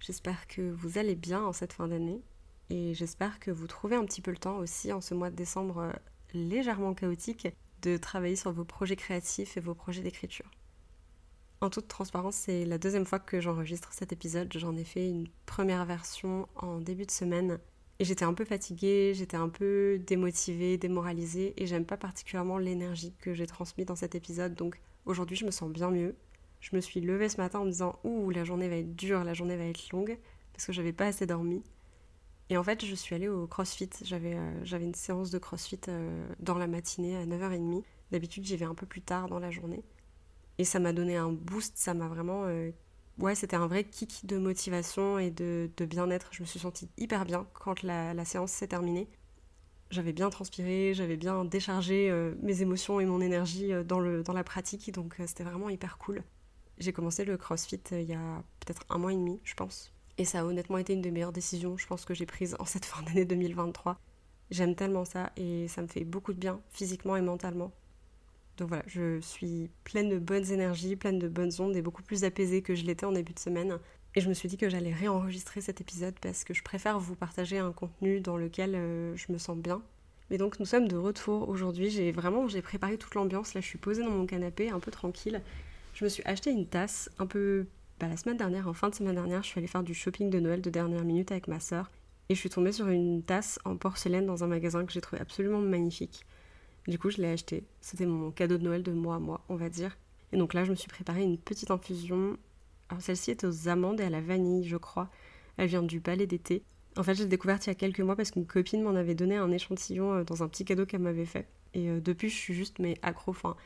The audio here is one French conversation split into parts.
J'espère que vous allez bien en cette fin d'année et j'espère que vous trouvez un petit peu le temps aussi en ce mois de décembre euh, légèrement chaotique de travailler sur vos projets créatifs et vos projets d'écriture. En toute transparence, c'est la deuxième fois que j'enregistre cet épisode. J'en ai fait une première version en début de semaine et j'étais un peu fatiguée, j'étais un peu démotivée, démoralisée et j'aime pas particulièrement l'énergie que j'ai transmise dans cet épisode. Donc aujourd'hui, je me sens bien mieux je me suis levée ce matin en me disant Ouh, la journée va être dure, la journée va être longue, parce que j'avais pas assez dormi. Et en fait, je suis allée au crossfit. J'avais euh, une séance de crossfit euh, dans la matinée à 9h30. D'habitude, j'y vais un peu plus tard dans la journée. Et ça m'a donné un boost, ça m'a vraiment. Euh, ouais, c'était un vrai kick de motivation et de, bien-être. Je me suis sentie hyper bien quand la, la séance s'est terminée. J'avais bien transpiré, j'avais bien déchargé mes émotions et mon énergie dans, le, dans la pratique, donc c'était vraiment hyper cool. J'ai commencé le CrossFit euh, il y a peut-être un mois et demi, je pense. Et ça a honnêtement été une des meilleures décisions, je pense, que j'ai prises en cette fin d'année 2023. J'aime tellement ça et ça me fait beaucoup de bien, physiquement et mentalement. Donc voilà, je suis pleine de bonnes énergies, pleine de bonnes ondes et beaucoup plus apaisée que je l'étais en début de semaine. Et je me suis dit que j'allais réenregistrer cet épisode parce que je préfère vous partager un contenu dans lequel euh, je me sens bien. Mais donc nous sommes de retour aujourd'hui. J'ai vraiment j'ai préparé toute l'ambiance. Là, je suis posée dans mon canapé, un peu tranquille, je me suis acheté une tasse un peu bah, la semaine dernière, en fin de semaine dernière, je suis allée faire du shopping de Noël de dernière minute avec ma sœur et je suis tombée sur une tasse en porcelaine dans un magasin que j'ai trouvé absolument magnifique. Du coup, je l'ai acheté. C'était mon cadeau de Noël de moi à moi, on va dire. Et donc là, je me suis préparé une petite infusion. Alors celle-ci est aux amandes et à la vanille, je crois. Elle vient du palais d'été. En fait, je l'ai découverte il y a quelques mois parce qu'une copine m'en avait donné un échantillon euh, dans un petit cadeau qu'elle m'avait fait. Et euh, depuis, je suis juste mais accro. Enfin,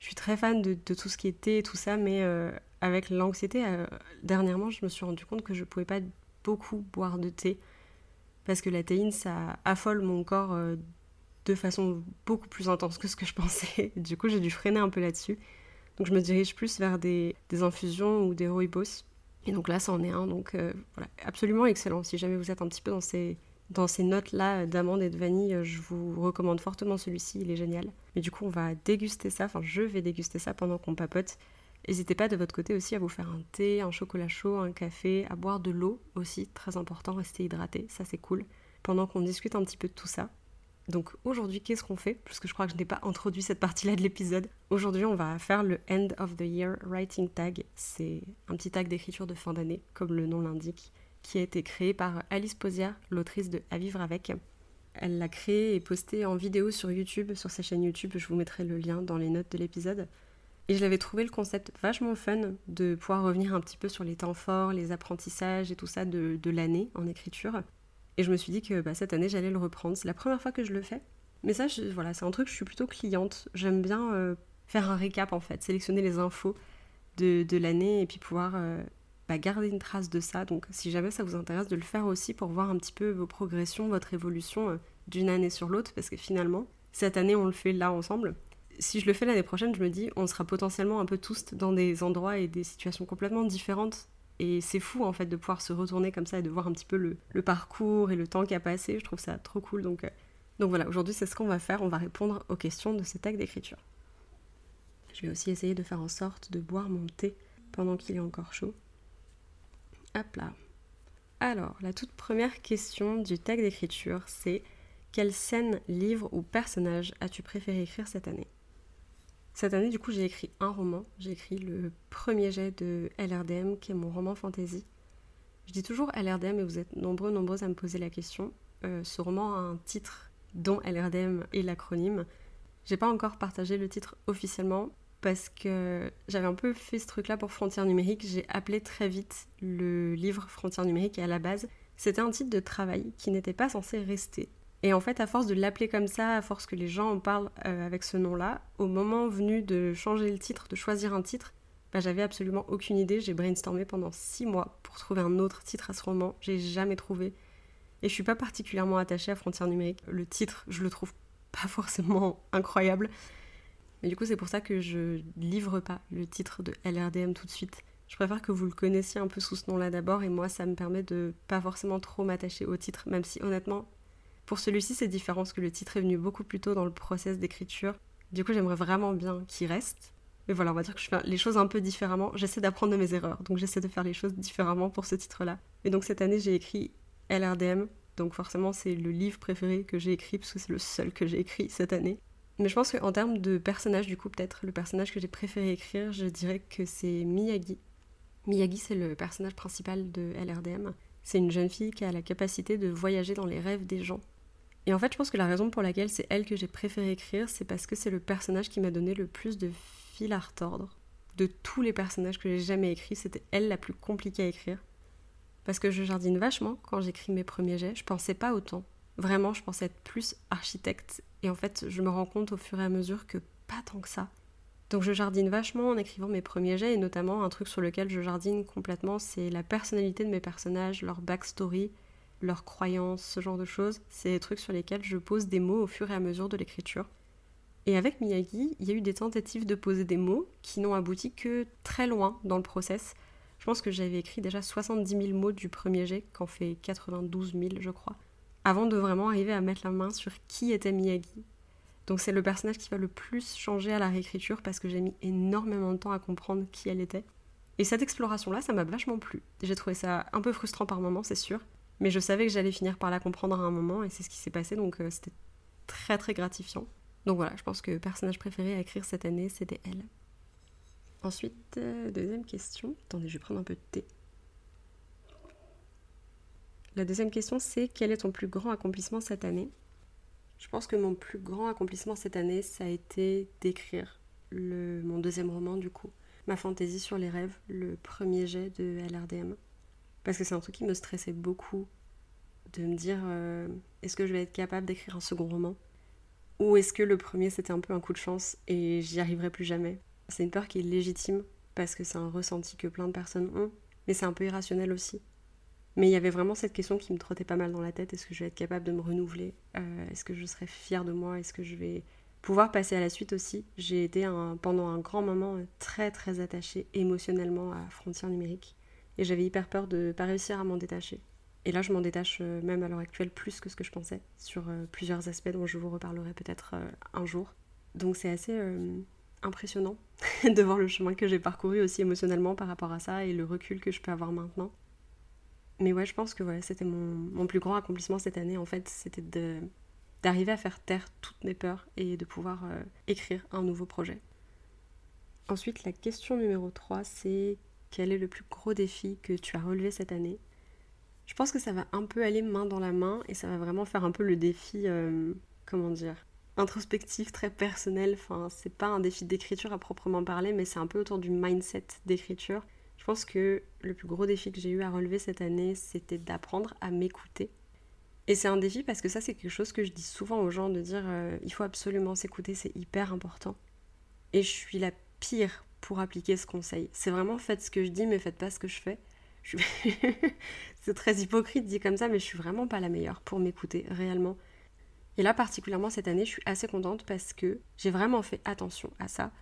je suis très fan de, tout ce qui et tout ça, mais euh, avec l'anxiété, euh, dernièrement, je me suis rendu compte que je pouvais pas beaucoup boire de thé parce que la théine, ça affole mon corps euh, de façon beaucoup plus intense que ce que je pensais. Du coup, j'ai dû freiner un peu là-dessus. Donc, je me dirige plus vers des, infusions ou des rooibos. Et donc là, ça en est un. Donc, voilà, absolument excellent. Si jamais vous êtes un petit peu dans ces dans ces notes-là d'amandes et de vanille, euh, je vous recommande fortement celui-ci, il est génial. Mais du coup, on va déguster ça, enfin je vais déguster ça pendant qu'on papote. N'hésitez pas de votre côté aussi à vous faire un thé, un chocolat chaud, un café, à boire de l'eau aussi, très important, rester hydraté, ça c'est cool. Pendant qu'on discute un petit peu de tout ça. Donc aujourd'hui, qu'est-ce qu'on fait? Puisque je crois que je n'ai pas introduit cette partie-là de l'épisode. Aujourd'hui, on va faire le End of the Year Writing Tag. C'est un petit tag d'écriture de fin d'année, comme le nom l'indique qui a été créée par Alice Posier, l'autrice de À vivre avec. Elle l'a créé et posté en vidéo sur YouTube, sur sa chaîne YouTube. Je vous mettrai le lien dans les notes de l'épisode. Et je l'avais trouvé le concept vachement fun de pouvoir revenir un petit peu sur les temps forts, les apprentissages et tout ça de, l'année en écriture. Et je me suis dit que bah, cette année j'allais le reprendre. C'est la première fois que je le fais. Mais ça, voilà, c'est un truc, je suis plutôt cliente. J'aime bien euh, faire un récap en fait, sélectionner les infos de, l'année et puis pouvoir euh, garder une trace de ça. Donc si jamais ça vous intéresse de le faire aussi pour voir un petit peu vos progressions, votre évolution euh, d'une année sur l'autre, parce que finalement, cette année on le fait là ensemble. Si je le fais l'année prochaine, je me dis, on sera potentiellement un peu tous dans des endroits et des situations complètement différentes. Et c'est fou en fait de pouvoir se retourner comme ça et de voir un petit peu le, parcours et le temps qui a passé. Je trouve ça trop cool. Donc, euh, donc voilà, aujourd'hui c'est ce qu'on va faire. On va répondre aux questions de cet acte d'écriture. Je vais aussi essayer de faire en sorte de boire mon thé pendant qu'il est encore chaud. Alors, la toute première question du tag d'écriture, c'est quelle scène, livre ou personnage as-tu préféré écrire cette année? Cette année, du coup, j'ai écrit un roman. J'ai écrit le premier jet de LRDM, qui est mon roman fantasy. Je dis toujours LRDM et vous êtes nombreux, nombreuses à me poser la question. Euh, ce roman a un titre dont LRDM est l'acronyme. J'ai pas encore partagé le titre officiellement parce que j'avais un peu fait ce truc-là pour Frontières numériques. J'ai appelé très vite le livre Frontières numériques et à la base, c'était un titre de travail qui n'était pas censé rester. Et en fait, à force de l'appeler comme ça, à force que les gens en parlent euh, avec ce nom-là, au moment venu de changer le titre, de choisir un titre, bah, j'avais absolument aucune idée. J'ai brainstormé pendant six mois pour trouver un autre titre à ce roman. J'ai jamais trouvé. Et je suis pas particulièrement attachée à Frontières numériques. Le titre, je le trouve pas forcément incroyable. Mais du coup, c'est pour ça que je livre pas le titre de LRDM tout de suite. Je préfère que vous le connaissiez un peu sous ce nom-là d'abord, et moi, ça me permet de pas forcément trop m'attacher au titre, même si honnêtement, pour celui-ci, c'est différent parce que le titre est venu beaucoup plus tôt dans le process d'écriture. Du coup, j'aimerais vraiment bien qu'il reste. Mais voilà, on va dire que je fais les choses un peu différemment. J'essaie d'apprendre de mes erreurs, donc j'essaie de faire les choses différemment pour ce titre-là. Et donc cette année, j'ai écrit LRDM, donc forcément, c'est le livre préféré que j'ai écrit, parce que c'est le seul que j'ai écrit cette année. Mais je pense qu'en termes de personnage, du coup, peut-être le personnage que j'ai préféré écrire, je dirais que c'est Miyagi. Miyagi, c'est le personnage principal de LRDM. C'est une jeune fille qui a la capacité de voyager dans les rêves des gens. Et en fait, je pense que la raison pour laquelle c'est elle que j'ai préféré écrire, c'est parce que c'est le personnage qui m'a donné le plus de fil à retordre. De tous les personnages que j'ai jamais écrits, c'était elle la plus compliquée à écrire. Parce que je jardine vachement quand j'écris mes premiers jets, je pensais pas autant. Vraiment, je pensais être plus architecte. Et en fait, je me rends compte au fur et à mesure que pas tant que ça. Donc je jardine vachement en écrivant mes premiers jets, et notamment un truc sur lequel je jardine complètement, c'est la personnalité de mes personnages, leur backstory, leurs croyances, ce genre de choses. C'est des trucs sur lesquels je pose des mots au fur et à mesure de l'écriture. Et avec Miyagi, il y a eu des tentatives de poser des mots qui n'ont abouti que très loin dans le process. Je pense que j'avais écrit déjà 70 000 mots du premier jet, qu'en fait 92 000 je crois, avant de vraiment arriver à mettre la main sur qui était Miyagi. Donc c'est le personnage qui va le plus changer à la réécriture parce que j'ai mis énormément de temps à comprendre qui elle était. Et cette exploration-là, ça m'a vachement plu. J'ai trouvé ça un peu frustrant par moments, c'est sûr, mais je savais que j'allais finir par la comprendre à un moment et c'est ce qui s'est passé, donc euh, c'était très très gratifiant. Donc voilà, je pense que personnage préféré à écrire cette année, c'était elle. Ensuite, euh, deuxième question. Attendez, je vais prendre un peu de thé. La deuxième question, c'est quel est ton plus grand accomplissement cette année? Je pense que mon plus grand accomplissement cette année, ça a été d'écrire mon deuxième roman, du coup, Ma fantaisie sur les rêves, le premier jet de LRDM. Parce que c'est un truc qui me stressait beaucoup de me dire euh, est-ce que je vais être capable d'écrire un second roman? Ou est-ce que le premier c'était un peu un coup de chance et j'y arriverai plus jamais? C'est une peur qui est légitime parce que c'est un ressenti que plein de personnes ont, mais c'est un peu irrationnel aussi. Mais il y avait vraiment cette question qui me trottait pas mal dans la tête est-ce que je vais être capable de me renouveler euh, Est-ce que je serai fière de moi? Est-ce que je vais pouvoir passer à la suite aussi? J'ai été pendant un grand moment très très attachée émotionnellement à Frontières numériques et j'avais hyper peur de pas réussir à m'en détacher. Et là, je m'en détache euh, même à l'heure actuelle plus que ce que je pensais sur euh, plusieurs aspects dont je vous reparlerai peut-être euh, un jour. Donc c'est assez impressionnant de voir le chemin que j'ai parcouru aussi émotionnellement par rapport à ça et le recul que je peux avoir maintenant. Mais ouais, je pense que c'était mon, mon, plus grand accomplissement cette année en fait, c'était d'arriver à faire taire toutes mes peurs et de pouvoir écrire un nouveau projet. Ensuite, la question numéro 3, c'est quel est le plus gros défi que tu as relevé cette année? Je pense que ça va un peu aller main dans la main et ça va vraiment faire un peu le défi, euh, comment dire, introspectif, très personnel. Enfin, c'est pas un défi d'écriture à proprement parler, mais c'est un peu autour du mindset d'écriture. Je pense que le plus gros défi que j'ai eu à relever cette année, c'était d'apprendre à m'écouter. Et c'est un défi parce que ça, c'est quelque chose que je dis souvent aux gens de dire euh, il faut absolument s'écouter, c'est hyper important. Et je suis la pire pour appliquer ce conseil. C'est vraiment faites ce que je dis, mais faites pas ce que je fais. c'est très hypocrite dit comme ça, mais je suis vraiment pas la meilleure pour m'écouter réellement. Et là, particulièrement cette année, je suis assez contente parce que j'ai vraiment fait attention à ça.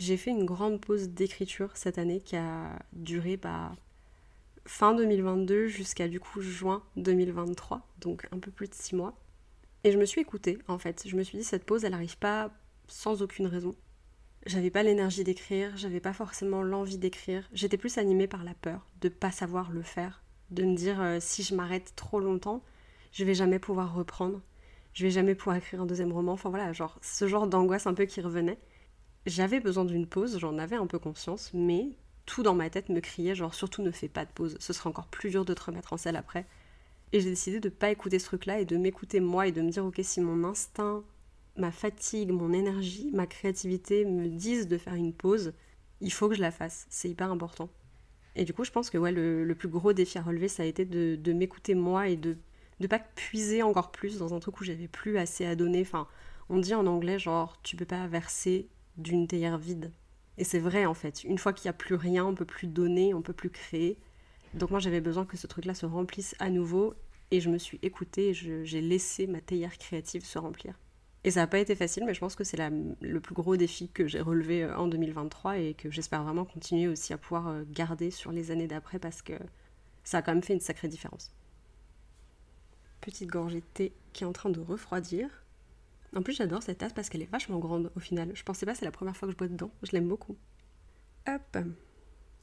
J'ai fait une grande pause d'écriture cette année qui a duré bah, fin 2022 jusqu'à du coup juin 2023, donc un peu plus de six mois. Et je me suis écoutée en fait. Je me suis dit cette pause, elle n'arrive pas sans aucune raison. J'avais pas l'énergie d'écrire, j'avais pas forcément l'envie d'écrire. J'étais plus animée par la peur de pas savoir le faire, de me dire euh, si je m'arrête trop longtemps, je vais jamais pouvoir reprendre, je vais jamais pouvoir écrire un deuxième roman. Enfin voilà, genre ce genre d'angoisse un peu qui revenait. J'avais besoin d'une pause, j'en avais un peu conscience, mais tout dans ma tête me criait genre surtout ne fais pas de pause, ce sera encore plus dur de te remettre en selle après. Et j'ai décidé de pas écouter ce truc-là et de m'écouter moi et de me dire ok si mon instinct ma fatigue, mon énergie, ma créativité me disent de faire une pause, il faut que je la fasse. C'est hyper important. Et du coup, je pense que ouais, le, plus gros défi à relever, ça a été de, m'écouter moi et de ne pas puiser encore plus dans un truc où j'avais plus assez à donner. Enfin, on dit en anglais, genre, tu peux pas verser d'une théière vide. Et c'est vrai en fait, une fois qu'il n'y a plus rien, on peut plus donner, on peut plus créer. Donc moi j'avais besoin que ce truc-là se remplisse à nouveau et je me suis écoutée, j'ai laissé ma théière créative se remplir. Et ça n'a pas été facile, mais je pense que c'est le plus gros défi que j'ai relevé euh, en 2023 et que j'espère vraiment continuer aussi à pouvoir euh, garder sur les années d'après parce que ça a quand même fait une sacrée différence. Petite gorgée de thé qui est en train de refroidir. En plus, j'adore cette tasse parce qu'elle est vachement grande au final. Je pensais pas, c'est la première fois que je bois dedans. Je l'aime beaucoup. Hop.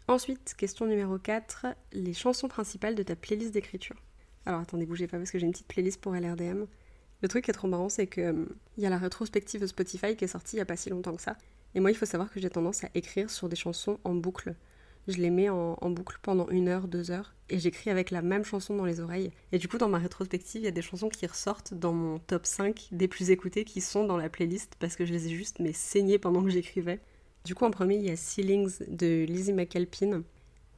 Ensuite, question numéro 4, les chansons principales de ta playlist d'écriture. Alors attendez, bougez pas parce que j'ai une petite playlist pour LRDM. Le truc qui est trop marrant, c'est que hum, il y a la rétrospective Spotify qui est sortie il y a pas si longtemps que ça. Et moi, il faut savoir que j'ai tendance à écrire sur des chansons en boucle. Je les mets en, boucle pendant une heure, deux heures, et j'écris avec la même chanson dans les oreilles. Et du coup, dans ma rétrospective, il y a des chansons qui ressortent dans mon top 5 des plus écoutées qui sont dans la playlist parce que je les ai juste mais saignées pendant que j'écrivais. Du coup, en premier, il y a Ceilings de Lizzie McAlpine,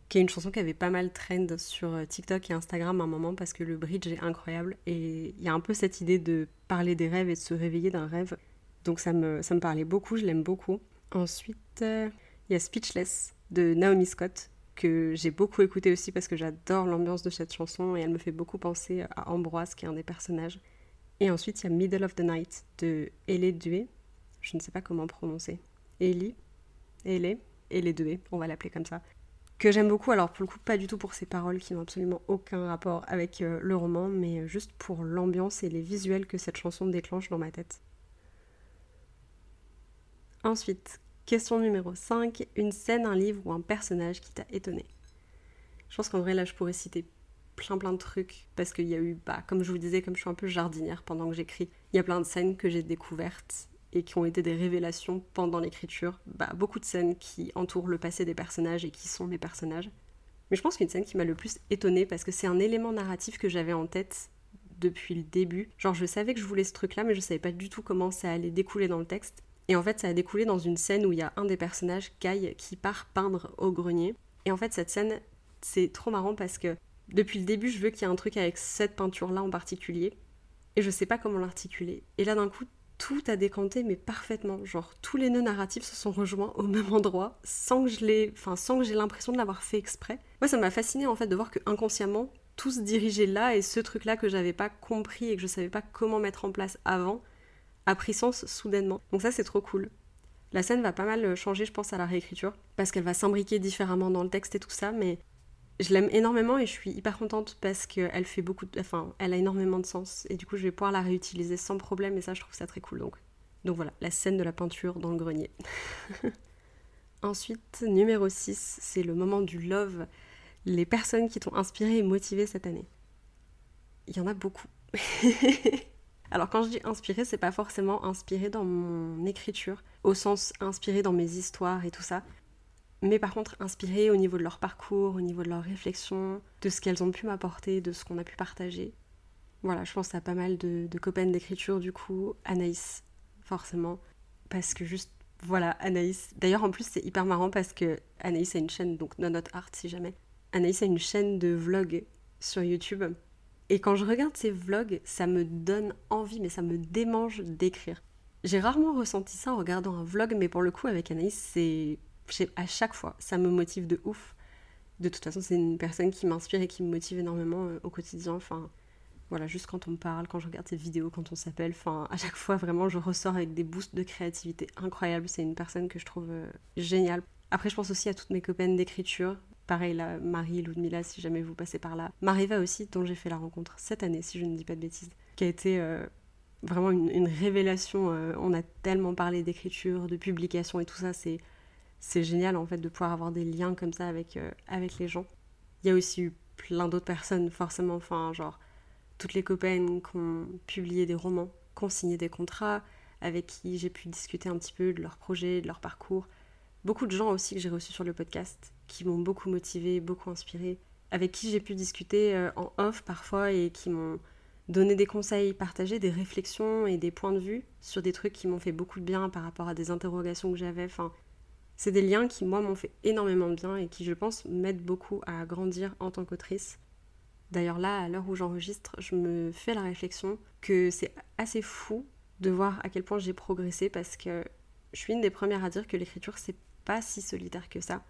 qui est une chanson qui avait pas mal trend sur TikTok et Instagram à un moment parce que le bridge est incroyable et il y a un peu cette idée de parler des rêves et de se réveiller d'un rêve. Donc ça me, ça me parlait beaucoup, je l'aime beaucoup. Ensuite, euh, il y a Speechless de Naomi Scott que j'ai beaucoup écouté aussi parce que j'adore l'ambiance de cette chanson et elle me fait beaucoup penser à Ambroise qui est un des personnages. Et ensuite, il y a Middle of the Night de Ellie Dué. Je ne sais pas comment prononcer. Ellie elle et les deux, on va l'appeler comme ça, que j'aime beaucoup. Alors pour le coup, pas du tout pour ses paroles qui n'ont absolument aucun rapport avec euh, le roman, mais juste pour l'ambiance et les visuels que cette chanson déclenche dans ma tête. Ensuite, question numéro 5, une scène, un livre ou un personnage qui t'a étonné. Je pense qu'en vrai là je pourrais citer plein plein de trucs parce qu'il y a eu, bah, comme je vous disais, comme je suis un peu jardinière pendant que j'écris, il y a plein de scènes que j'ai découvertes et qui ont été des révélations pendant l'écriture. Bah, beaucoup de scènes qui entourent le passé des personnages et qui sont mes personnages. Mais je pense qu'une scène qui m'a le plus étonnée parce que c'est un élément narratif que j'avais en tête depuis le début. Genre je savais que je voulais ce truc-là mais je savais pas du tout comment ça allait découler dans le texte. Et en fait ça a découlé dans une scène où il y a un des personnages, Kai, qui part peindre au grenier. Et en fait cette scène c'est trop marrant parce que depuis le début je veux qu'il y ait un truc avec cette peinture-là en particulier. Et je sais pas comment l'articuler. Et là d'un coup tout a décanté mais parfaitement. Genre tous les nœuds narratifs se sont rejoints au même endroit sans que je enfin sans j'ai l'impression de l'avoir fait exprès. Moi ça m'a fasciné en fait de voir que inconsciemment tout se dirigeait là et ce truc là que j'avais pas compris et que je savais pas comment mettre en place avant a pris sens soudainement. Donc ça c'est trop cool. La scène va pas mal changer je pense à la réécriture parce qu'elle va s'imbriquer différemment dans le texte et tout ça mais je l'aime énormément et je suis hyper contente parce qu'elle fait beaucoup de... enfin elle a énormément de sens. Et du coup je vais pouvoir la réutiliser sans problème et ça je trouve ça très cool donc. Donc voilà la scène de la peinture dans le grenier. Ensuite numéro 6 c'est le moment du love. Les personnes qui t'ont inspiré et motivé cette année. Il y en a beaucoup alors quand je dis inspiré c'est pas forcément inspiré dans mon écriture au sens inspiré dans mes histoires et tout ça mais par contre inspirées au niveau de leur parcours, au niveau de leur réflexion, de ce qu'elles ont pu m'apporter, de ce qu'on a pu partager. Voilà, je pense à pas mal de, de copaines d'écriture du coup, Anaïs, forcément, parce que juste, voilà, Anaïs. D'ailleurs, en plus, c'est hyper marrant parce que Anaïs a une chaîne, donc No Not Art si jamais. Anaïs a une chaîne de vlogs sur YouTube. Et quand je regarde ces vlogs, ça me donne envie, mais ça me démange d'écrire. J'ai rarement ressenti ça en regardant un vlog, mais pour le coup, avec Anaïs, c'est à chaque fois, ça me motive de ouf. De toute façon, c'est une personne qui m'inspire et qui me motive énormément euh, au quotidien. Enfin, voilà, juste quand on me parle, quand je regarde ses vidéos, quand on s'appelle, enfin, à chaque fois, vraiment, je ressors avec des boosts de créativité incroyables. C'est une personne que je trouve euh, géniale. Après, je pense aussi à toutes mes copaines d'écriture. Pareil, là, Marie, Ludmilla, si jamais vous passez par là. Mariva aussi, dont j'ai fait la rencontre cette année, si je ne dis pas de bêtises, qui a été euh, vraiment une, révélation. on a tellement parlé d'écriture, de publication et tout ça. C'est c'est génial en fait de pouvoir avoir des liens comme ça avec, euh, avec les gens. Il y a aussi eu plein d'autres personnes, forcément, enfin, genre toutes les copaines qui ont publié des romans, qui ont signé des contrats, avec qui j'ai pu discuter un petit peu de leur projet, de leur parcours. Beaucoup de gens aussi que j'ai reçus sur le podcast, qui m'ont beaucoup motivé, beaucoup inspiré, avec qui j'ai pu discuter euh, en off parfois et qui m'ont donné des conseils, partagé des réflexions et des points de vue sur des trucs qui m'ont fait beaucoup de bien par rapport à des interrogations que j'avais. Enfin, c'est des liens qui, moi, m'ont fait énormément de bien et qui, je pense, m'aident beaucoup à grandir en tant qu'autrice. D'ailleurs, là, à l'heure où j'enregistre, je me fais la réflexion que c'est assez fou de voir à quel point j'ai progressé parce que je suis une des premières à dire que l'écriture, c'est pas si solitaire que ça.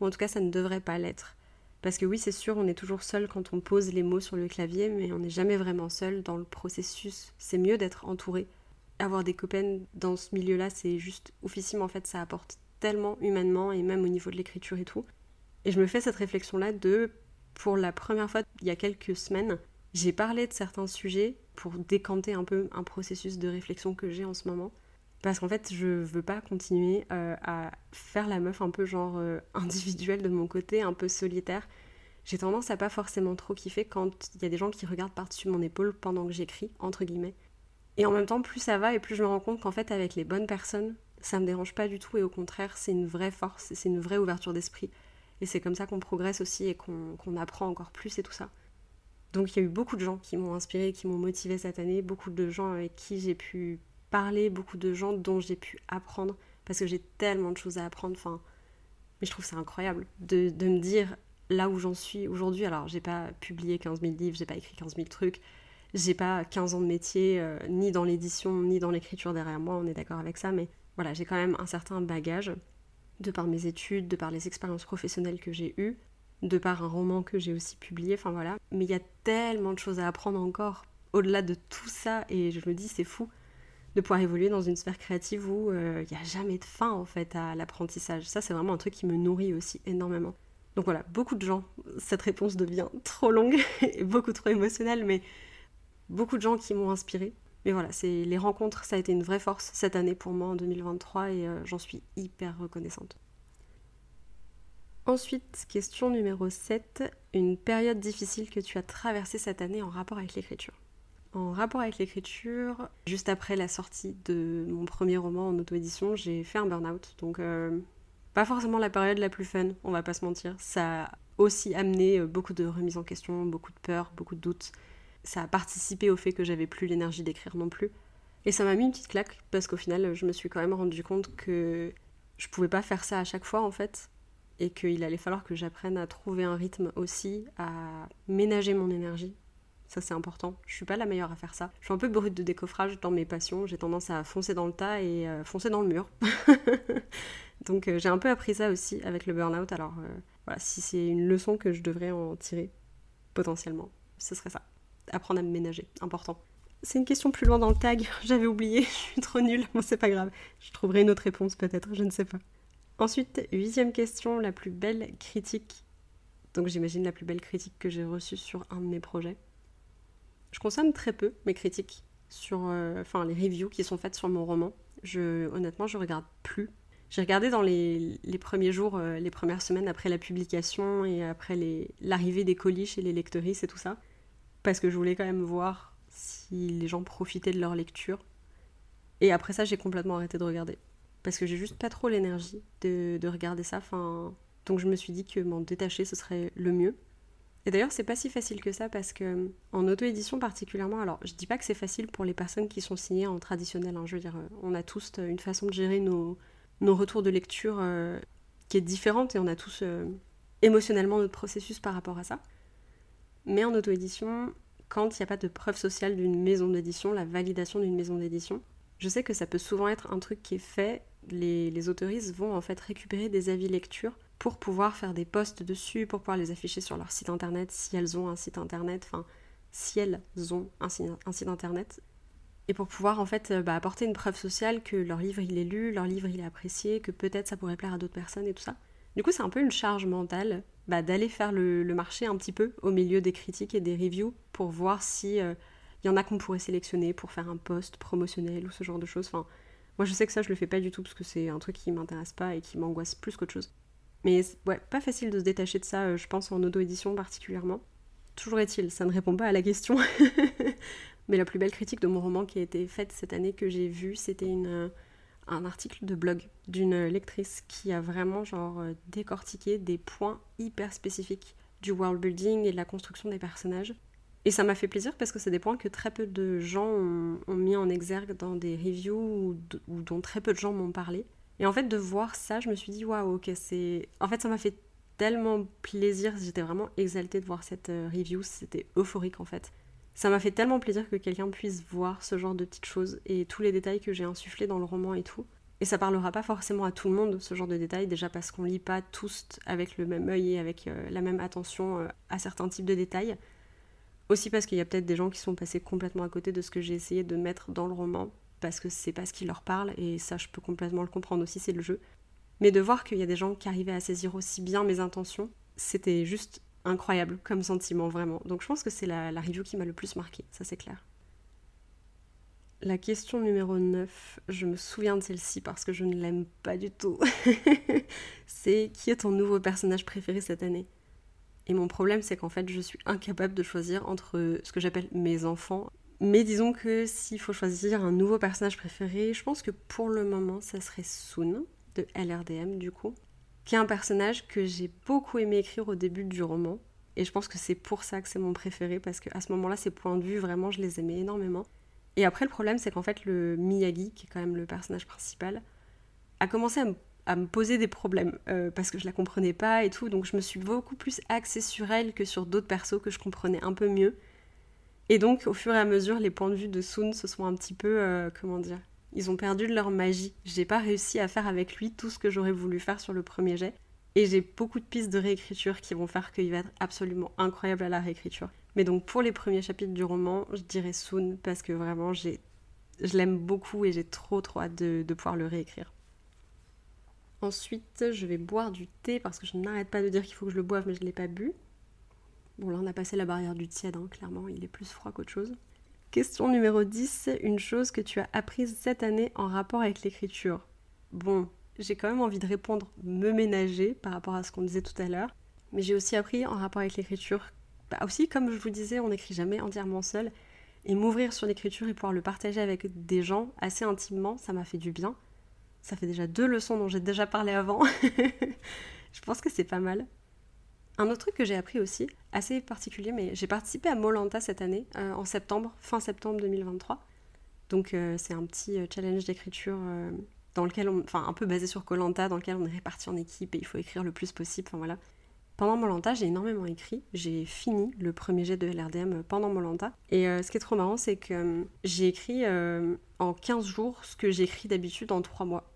Ou en tout cas, ça ne devrait pas l'être. Parce que oui, c'est sûr, on est toujours seul quand on pose les mots sur le clavier, mais on n'est jamais vraiment seul dans le processus. C'est mieux d'être entouré. Avoir des copains dans ce milieu-là, c'est juste oufissime. En fait, ça apporte tellement humainement et même au niveau de l'écriture et tout. Et je me fais cette réflexion-là de, pour la première fois, il y a quelques semaines, j'ai parlé de certains sujets pour décanter un peu un processus de réflexion que j'ai en ce moment. Parce qu'en fait, je veux pas continuer euh, à faire la meuf un peu genre euh, individuelle de mon côté, un peu solitaire. J'ai tendance à pas forcément trop kiffer quand il y a des gens qui regardent par-dessus mon épaule pendant que j'écris, entre guillemets. Et en même temps, plus ça va et plus je me rends compte qu'en fait, avec les bonnes personnes, ça me dérange pas du tout et au contraire, c'est une vraie force, c'est une vraie ouverture d'esprit. Et c'est comme ça qu'on progresse aussi et qu'on apprend encore plus et tout ça. Donc il y a eu beaucoup de gens qui m'ont inspiré, qui m'ont motivé cette année, beaucoup de gens avec qui j'ai pu parler, beaucoup de gens dont j'ai pu apprendre, parce que j'ai tellement de choses à apprendre. Enfin, mais je trouve ça incroyable de, me dire là où j'en suis aujourd'hui. Alors j'ai pas publié 15 000 livres, j'ai pas écrit 15 000 trucs, j'ai pas 15 ans de métier, euh, ni dans l'édition, ni dans l'écriture derrière moi, on est d'accord avec ça, mais voilà, j'ai quand même un certain bagage de par mes études, de par les expériences professionnelles que j'ai eues, de par un roman que j'ai aussi publié, enfin voilà. Mais il y a tellement de choses à apprendre encore au-delà de tout ça, et je me dis, c'est fou de pouvoir évoluer dans une sphère créative où euh, il n'y a jamais de fin en fait à l'apprentissage. Ça, c'est vraiment un truc qui me nourrit aussi énormément. Donc voilà, beaucoup de gens, cette réponse devient trop longue et beaucoup trop émotionnelle, mais beaucoup de gens qui m'ont inspiré. Mais voilà, c'est les rencontres, ça a été une vraie force cette année pour moi en 2023 et euh, j'en suis hyper reconnaissante. Ensuite, question numéro 7, une période difficile que tu as traversée cette année en rapport avec l'écriture? En rapport avec l'écriture, juste après la sortie de mon premier roman en auto-édition, j'ai fait un burn-out. Donc, euh, pas forcément la période la plus fun, on va pas se mentir. Ça a aussi amené euh, beaucoup de remises en question, beaucoup de peur, beaucoup de doutes. Ça a participé au fait que j'avais plus l'énergie d'écrire non plus. Et ça m'a mis une petite claque parce qu'au final, je me suis quand même rendu compte que je pouvais pas faire ça à chaque fois en fait et qu'il allait falloir que j'apprenne à trouver un rythme aussi, à ménager mon énergie. Ça c'est important. Je suis pas la meilleure à faire ça. Je suis un peu brute de décoffrage dans mes passions. J'ai tendance à foncer dans le tas et euh, foncer dans le mur. Donc euh, j'ai un peu appris ça aussi avec le burn-out. Alors euh, voilà, si c'est une leçon que je devrais en tirer potentiellement, ce serait ça. Apprendre à me ménager, important. C'est une question plus loin dans le tag, j'avais oublié, je suis trop nulle, bon c'est pas grave, je trouverai une autre réponse peut-être, je ne sais pas. Ensuite, huitième question, la plus belle critique. Donc j'imagine la plus belle critique que j'ai reçue sur un de mes projets. Je consomme très peu mes critiques sur, euh, enfin les reviews qui sont faites sur mon roman. Je, honnêtement, je regarde plus. J'ai regardé dans les, premiers jours, euh, les premières semaines après la publication et après l'arrivée des colis chez les lectrices et tout ça, parce que je voulais quand même voir si les gens profitaient de leur lecture. Et après ça, j'ai complètement arrêté de regarder parce que j'ai juste pas trop l'énergie de, regarder ça. Donc je me suis dit que m'en détacher ce serait le mieux. Et d'ailleurs, c'est pas si facile que ça parce que en auto-édition particulièrement, alors je dis pas que c'est facile pour les personnes qui sont signées en traditionnel. Hein, je veux dire, on a tous une façon de gérer nos, nos retours de lecture euh, qui est différente et on a tous euh, émotionnellement notre processus par rapport à ça. Mais en auto-édition, quand il n'y a pas de preuve sociale d'une maison d'édition, la validation d'une maison d'édition, je sais que ça peut souvent être un truc qui est fait les, les autoristes vont en fait récupérer des avis lecture pour pouvoir faire des posts dessus, pour pouvoir les afficher sur leur site internet si elles ont un site internet, enfin si elles ont un, site internet, et pour pouvoir en fait euh, bah, apporter une preuve sociale que leur livre il est lu, leur livre il est apprécié, que peut-être ça pourrait plaire à d'autres personnes et tout ça. Du coup c'est un peu une charge mentale bah, d'aller faire le, marché un petit peu au milieu des critiques et des reviews pour voir si il euh, y en a qu'on pourrait sélectionner pour faire un post promotionnel ou ce genre de choses. Enfin, moi, je sais que ça, je le fais pas du tout parce que c'est un truc qui m'intéresse pas et qui m'angoisse plus qu'autre chose. Mais ouais, pas facile de se détacher de ça, euh, je pense en auto-édition particulièrement. Toujours est-il, ça ne répond pas à la question. Mais la plus belle critique de mon roman qui a été faite cette année que j'ai vue, c'était une, un article de blog d'une lectrice qui a vraiment genre euh, décortiqué des points hyper spécifiques du world building et de la construction des personnages et ça m'a fait plaisir parce que c'est des points que très peu de gens ont, mis en exergue dans des reviews ou, dont très peu de gens m'ont parlé. Et en fait, de voir ça, je me suis dit, waouh, ok, c'est. En fait, ça m'a fait tellement plaisir, j'étais vraiment exaltée de voir cette euh, review, c'était euphorique en fait. Ça m'a fait tellement plaisir que quelqu'un puisse voir ce genre de petites choses et tous les détails que j'ai insufflés dans le roman et tout. Et ça parlera pas forcément à tout le monde, ce genre de détails, déjà parce qu'on lit pas tous avec le même œil et avec euh, la même attention euh, à certains types de détails. Aussi parce qu'il y a peut-être des gens qui sont passés complètement à côté de ce que j'ai essayé de mettre dans le roman, parce que c'est pas ce qui leur parle, et ça je peux complètement le comprendre aussi, c'est le jeu. Mais de voir qu'il y a des gens qui arrivaient à saisir aussi bien mes intentions, c'était juste incroyable comme sentiment, vraiment. Donc je pense que c'est la, la review qui m'a le plus marqué, ça c'est clair. La question numéro 9, je me souviens de celle-ci parce que je ne l'aime pas du tout. c'est qui est ton nouveau personnage préféré cette année? Et mon problème, c'est qu'en fait, je suis incapable de choisir entre ce que j'appelle mes enfants. Mais disons que s'il faut choisir un nouveau personnage préféré, je pense que pour le moment, ça serait Soon, de LRDM du coup, qui est un personnage que j'ai beaucoup aimé écrire au début du roman. Et je pense que c'est pour ça que c'est mon préféré, parce qu'à ce moment-là, ses points de vue, vraiment, je les aimais énormément. Et après, le problème, c'est qu'en fait, le Miyagi, qui est quand même le personnage principal, a commencé à, me poser des problèmes euh, parce que je la comprenais pas et tout. Donc, je me suis beaucoup plus axée sur elle que sur d'autres persos que je comprenais un peu mieux. Et donc, au fur et à mesure, les points de vue de Sun se sont un petit peu, euh, comment dire, ils ont perdu de leur magie. J'ai pas réussi à faire avec lui tout ce que j'aurais voulu faire sur le premier jet. Et j'ai beaucoup de pistes de réécriture qui vont faire qu'il va être absolument incroyable à la réécriture. Mais donc pour les premiers chapitres du roman, je dirais Soon parce que vraiment j'ai, je l'aime beaucoup et j'ai trop trop hâte de, pouvoir le réécrire. Ensuite, je vais boire du thé parce que je n'arrête pas de dire qu'il faut que je le boive, mais je ne l'ai pas bu. Bon, là, on a passé la barrière du tiède, hein, clairement, il est plus froid qu'autre chose. Question numéro 10, une chose que tu as apprise cette année en rapport avec l'écriture. Bon, j'ai quand même envie de répondre me ménager par rapport à ce qu'on disait tout à l'heure, mais j'ai aussi appris en rapport avec l'écriture bah, aussi, comme je vous disais, on n'écrit jamais entièrement seul. Et m'ouvrir sur l'écriture et pouvoir le partager avec des gens assez intimement, ça m'a fait du bien. Ça fait déjà deux leçons dont j'ai déjà parlé avant. je pense que c'est pas mal. Un autre truc que j'ai appris aussi, assez particulier, mais j'ai participé à Molanta cette année, euh, en septembre, fin septembre 2023. Donc euh, c'est un petit euh, challenge d'écriture dans lequel on, enfin un peu basé sur Colanta, dans lequel on est réparti en équipe et il faut écrire le plus possible. Enfin voilà. Pendant Molanta, j'ai énormément écrit. J'ai fini le premier jet de LRDM pendant Molanta. Et ce qui est trop marrant, c'est que j'ai écrit en 15 jours ce que j'écris d'habitude en 3 mois.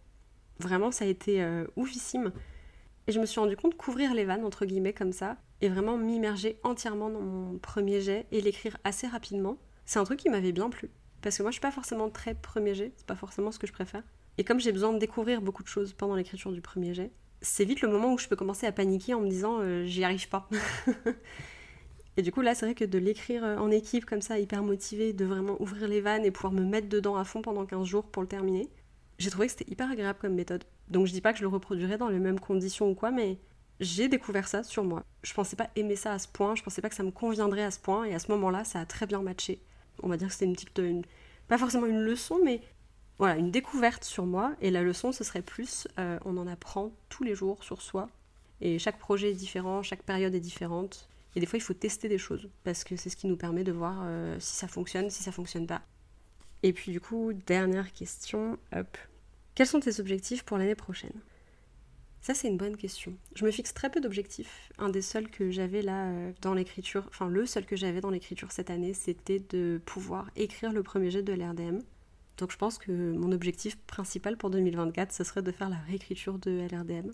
Vraiment, ça a été oufissime. Et je me suis rendu compte couvrir les vannes, entre guillemets, comme ça, et vraiment m'immerger entièrement dans mon premier jet et l'écrire assez rapidement. C'est un truc qui m'avait bien plu. Parce que moi, je suis pas forcément très premier jet, c'est pas forcément ce que je préfère. Et comme j'ai besoin de découvrir beaucoup de choses pendant l'écriture du premier jet, c'est vite le moment où je peux commencer à paniquer en me disant euh, j'y arrive pas. et du coup là c'est vrai que de l'écrire euh, en équipe comme ça, hyper motivé, de vraiment ouvrir les vannes et pouvoir me mettre dedans à fond pendant 15 jours pour le terminer, j'ai trouvé que c'était hyper agréable comme méthode. Donc je dis pas que je le reproduirais dans les mêmes conditions ou quoi, mais j'ai découvert ça sur moi. Je pensais pas aimer ça à ce point, je pensais pas que ça me conviendrait à ce point, et à ce moment-là ça a très bien matché. On va dire que c'était une petite... pas forcément une leçon, mais voilà, une découverte sur moi. Et la leçon, ce serait plus, euh, on en apprend tous les jours sur soi. Et chaque projet est différent, chaque période est différente. Et des fois, il faut tester des choses, parce que c'est ce qui nous permet de voir euh, si ça fonctionne, si ça fonctionne pas. Et puis du coup, dernière question, hop. Quels sont tes objectifs pour l'année prochaine? Ça, c'est une bonne question. Je me fixe très peu d'objectifs. Un des seuls que j'avais là euh, dans l'écriture, enfin le seul que j'avais dans l'écriture cette année, c'était de pouvoir écrire le premier jet de l'RDM. Donc je pense que mon objectif principal pour 2024, ce serait de faire la réécriture de LRDM.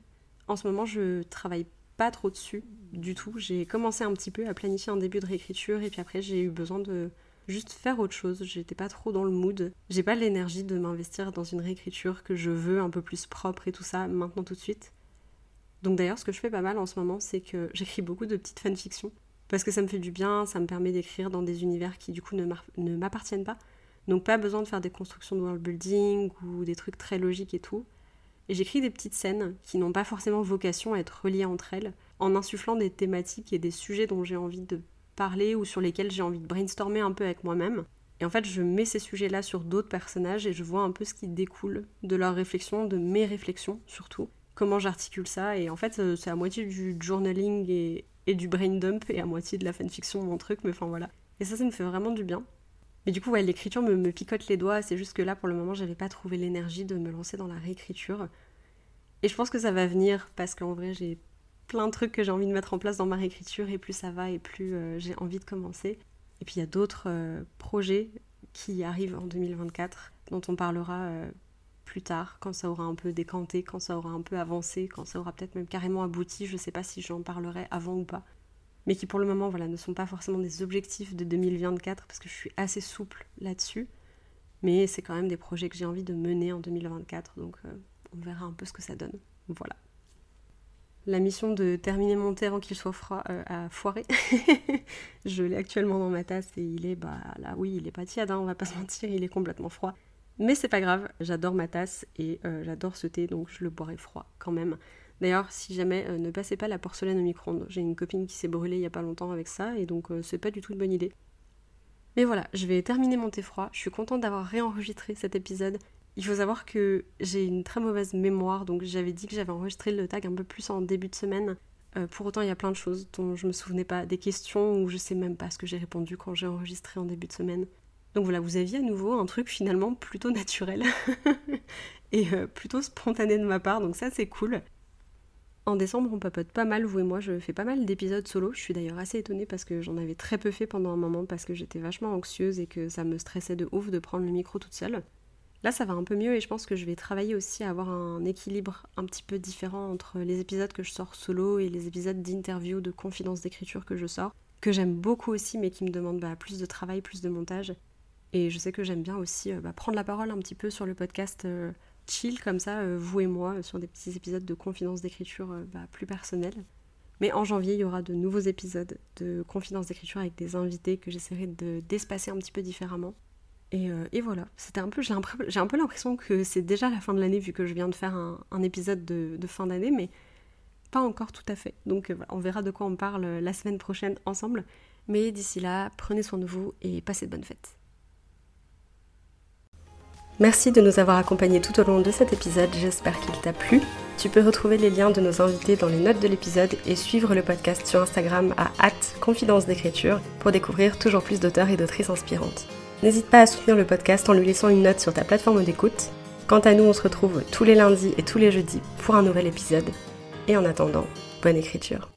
En ce moment, je travaille pas trop dessus du tout. J'ai commencé un petit peu à planifier un début de réécriture et puis après j'ai eu besoin de juste faire autre chose. J'étais pas trop dans le mood. J'ai pas l'énergie de m'investir dans une réécriture que je veux un peu plus propre et tout ça maintenant tout de suite. Donc d'ailleurs, ce que je fais pas mal en ce moment, c'est que j'écris beaucoup de petites fanfictions parce que ça me fait du bien, ça me permet d'écrire dans des univers qui du coup ne m'appartiennent pas. Donc pas besoin de faire des constructions de world building ou des trucs très logiques et tout. Et j'écris des petites scènes qui n'ont pas forcément vocation à être reliées entre elles, en insufflant des thématiques et des sujets dont j'ai envie de parler ou sur lesquels j'ai envie de brainstormer un peu avec moi-même. Et en fait, je mets ces sujets-là sur d'autres personnages et je vois un peu ce qui découle de leurs réflexions, de mes réflexions surtout. Comment j'articule ça. Et en fait, euh, c'est à moitié du journaling et, du brain dump et à moitié de la fanfiction, mon truc, mais enfin voilà. Et ça, ça me fait vraiment du bien. Mais du coup, ouais, l'écriture me, picote les doigts. C'est juste que là, pour le moment, j'avais pas trouvé l'énergie de me lancer dans la réécriture. Et je pense que ça va venir parce qu'en vrai, j'ai plein de trucs que j'ai envie de mettre en place dans ma réécriture et plus ça va et plus euh, j'ai envie de commencer. Et puis il y a d'autres euh, projets qui arrivent en 2024 dont on parlera euh, plus tard, quand ça aura un peu décanté, quand ça aura un peu avancé, quand ça aura peut-être même carrément abouti, je sais pas si j'en parlerai avant ou pas. Mais qui pour le moment voilà, ne sont pas forcément des objectifs de 2024 parce que je suis assez souple là-dessus. Mais c'est quand même des projets que j'ai envie de mener en 2024, donc on verra un peu ce que ça donne. Voilà. La mission de terminer mon thé avant qu'il soit froid euh, a foiré. je l'ai actuellement dans ma tasse et il est, bah là oui, il est pas tiède, hein, on va pas se mentir, il est complètement froid. Mais c'est pas grave, j'adore ma tasse et euh, j'adore ce thé, donc je le boirai froid quand même. D'ailleurs, si jamais, ne passez pas la porcelaine au micro-ondes. J'ai une copine qui s'est brûlée il y a pas longtemps avec ça et donc c'est pas du tout une bonne idée. Mais voilà, je vais terminer mon thé froid. Je suis contente d'avoir réenregistré cet épisode. Il faut savoir que j'ai une très mauvaise mémoire, donc j'avais dit que j'avais enregistré le tag un peu plus en début de semaine. Euh, pour autant, il y a plein de choses dont je me souvenais pas, des questions où je sais même pas ce que j'ai répondu quand j'ai enregistré en début de semaine. Donc voilà, vous aviez à nouveau un truc finalement plutôt naturel et euh, plutôt spontané de ma part, donc ça c'est cool. En décembre, on papote pas mal, vous et moi. Je fais pas mal d'épisodes solo. Je suis d'ailleurs assez étonnée parce que j'en avais très peu fait pendant un moment parce que j'étais vachement anxieuse et que ça me stressait de ouf de prendre le micro toute seule. Là, ça va un peu mieux et je pense que je vais travailler aussi à avoir un équilibre un petit peu différent entre les épisodes que je sors solo et les épisodes d'interview, de confidence d'écriture que je sors, que j'aime beaucoup aussi mais qui me demandent bah, plus de travail, plus de montage. Et je sais que j'aime bien aussi euh, bah, prendre la parole un petit peu sur le podcast. Euh, chill comme ça, euh, vous et moi, sur des petits épisodes de confidence d'écriture bah, plus personnels. Mais en janvier, il y aura de nouveaux épisodes de confidence d'écriture avec des invités que j'essaierai de d'espacer un petit peu différemment. Et, euh, voilà, c'était un peu, j'ai un peu l'impression que c'est déjà la fin de l'année vu que je viens de faire un, épisode de, fin d'année, mais pas encore tout à fait. Donc on verra de quoi on parle la semaine prochaine ensemble. Mais d'ici là, prenez soin de vous et passez de bonnes fêtes. Merci de nous avoir accompagnés tout au long de cet épisode, j'espère qu'il t'a plu. Tu peux retrouver les liens de nos invités dans les notes de l'épisode et suivre le podcast sur Instagram à confidence d'écriture pour découvrir toujours plus d'auteurs et d'autrices inspirantes. N'hésite pas à soutenir le podcast en lui laissant une note sur ta plateforme d'écoute. Quant à nous, on se retrouve tous les lundis et tous les jeudis pour un nouvel épisode. Et en attendant, bonne écriture.